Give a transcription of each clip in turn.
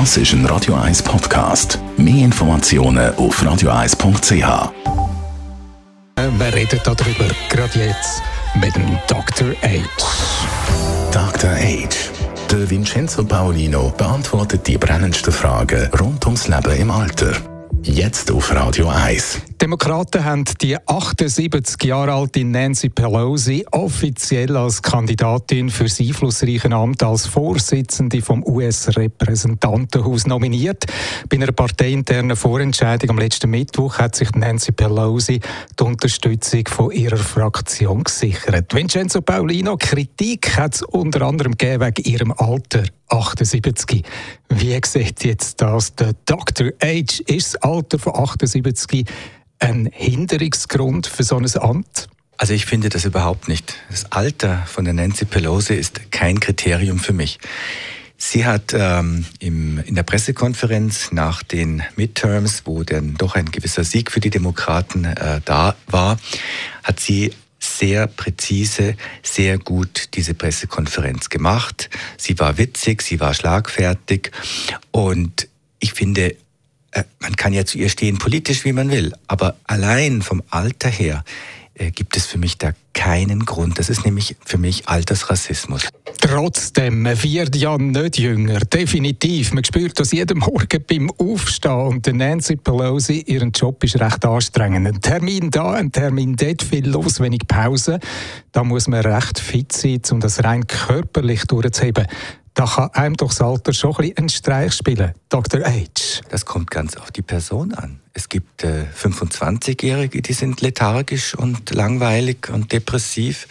Das ist ein Radio 1 Podcast. Mehr Informationen auf radio1.ch. Wir reden darüber gerade jetzt mit dem Dr. H. Dr. H. Der Vincenzo Paolino beantwortet die brennendsten Fragen rund ums Leben im Alter. Jetzt auf Radio 1. Demokraten haben die 78 Jahre alte Nancy Pelosi offiziell als Kandidatin für das einflussreiche Amt als Vorsitzende vom US-Repräsentantenhaus nominiert. Bei einer parteiinternen Vorentscheidung am letzten Mittwoch hat sich Nancy Pelosi die Unterstützung von ihrer Fraktion gesichert. Vincenzo Paulino, Kritik hat es unter anderem wegen ihrem Alter. 78. Wie sieht jetzt das der Dr. H? Ist das Alter von 78 ein Hinderungsgrund für so ein Amt? Also ich finde das überhaupt nicht. Das Alter von der Nancy Pelosi ist kein Kriterium für mich. Sie hat ähm, im, in der Pressekonferenz nach den Midterms, wo dann doch ein gewisser Sieg für die Demokraten äh, da war, hat sie sehr präzise, sehr gut diese Pressekonferenz gemacht. Sie war witzig, sie war schlagfertig und ich finde, man kann ja zu ihr stehen politisch, wie man will, aber allein vom Alter her äh, gibt es für mich da keinen Grund. Das ist nämlich für mich Altersrassismus. Trotzdem, man wird ja nicht jünger, definitiv. Man spürt das jeden Morgen beim Aufstehen. Und Nancy Pelosi, ihren Job ist recht anstrengend. Ein Termin da, ein Termin dort, viel los, wenig Pause. Da muss man recht fit sein, um das rein körperlich durchzuheben da kann einem doch das Alter schon ein einen Streich spielen. Dr. H. Das kommt ganz auf die Person an. Es gibt äh, 25-Jährige, die sind lethargisch und langweilig und depressiv.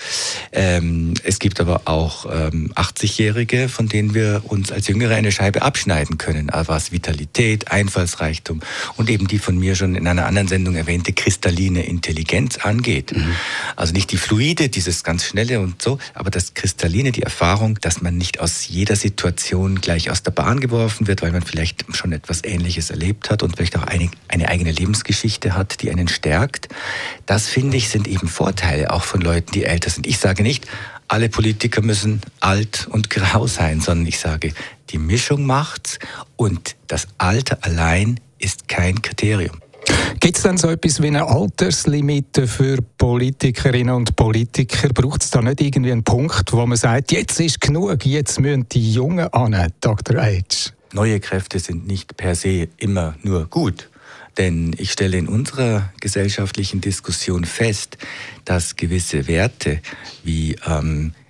Ähm, es gibt aber auch ähm, 80-Jährige, von denen wir uns als Jüngere eine Scheibe abschneiden können, was Vitalität, Einfallsreichtum und eben die von mir schon in einer anderen Sendung erwähnte kristalline Intelligenz angeht. Mhm. Also nicht die Fluide, dieses ganz Schnelle und so, aber das Kristalline, die Erfahrung, dass man nicht aus jeder Situation gleich aus der Bahn geworfen wird, weil man vielleicht schon etwas Ähnliches erlebt hat und vielleicht auch eine, eine eigene Lebensgeschichte hat, die einen stärkt. Das finde ich sind eben Vorteile auch von Leuten, die älter sind. Ich sage nicht, alle Politiker müssen alt und grau sein, sondern ich sage, die Mischung macht's und das Alter allein ist kein Kriterium. Gibt es denn so etwas wie eine Alterslimite für Politikerinnen und Politiker? Braucht es da nicht irgendwie einen Punkt, wo man sagt, jetzt ist genug, jetzt müssen die Jungen an, Dr. H? Neue Kräfte sind nicht per se immer nur gut. Denn ich stelle in unserer gesellschaftlichen Diskussion fest, dass gewisse Werte wie ähm, äh,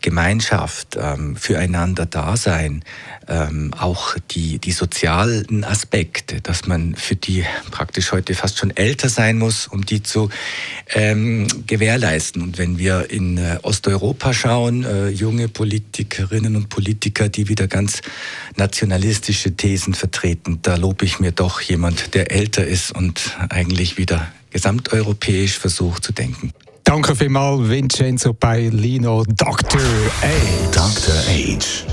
Gemeinschaft, ähm, füreinander Dasein, ähm, auch die, die sozialen Aspekte, dass man für die praktisch heute fast schon älter sein muss, um die zu ähm, gewährleisten. Und wenn wir in äh, Osteuropa schauen, äh, junge Politikerinnen und Politiker, die wieder ganz nationalistische Thesen vertreten, da lobe ich mir doch jemand, der älter ist und eigentlich wieder gesamteuropäisch versucht zu denken. Danke vielmals, Vincenzo Paolino, Dr. H. Dr. H.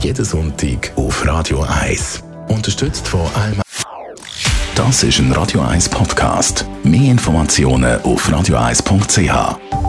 Jeden Sonntag auf Radio 1. Unterstützt von Alma. Das ist ein Radio 1 Podcast. Mehr Informationen auf radio1.ch.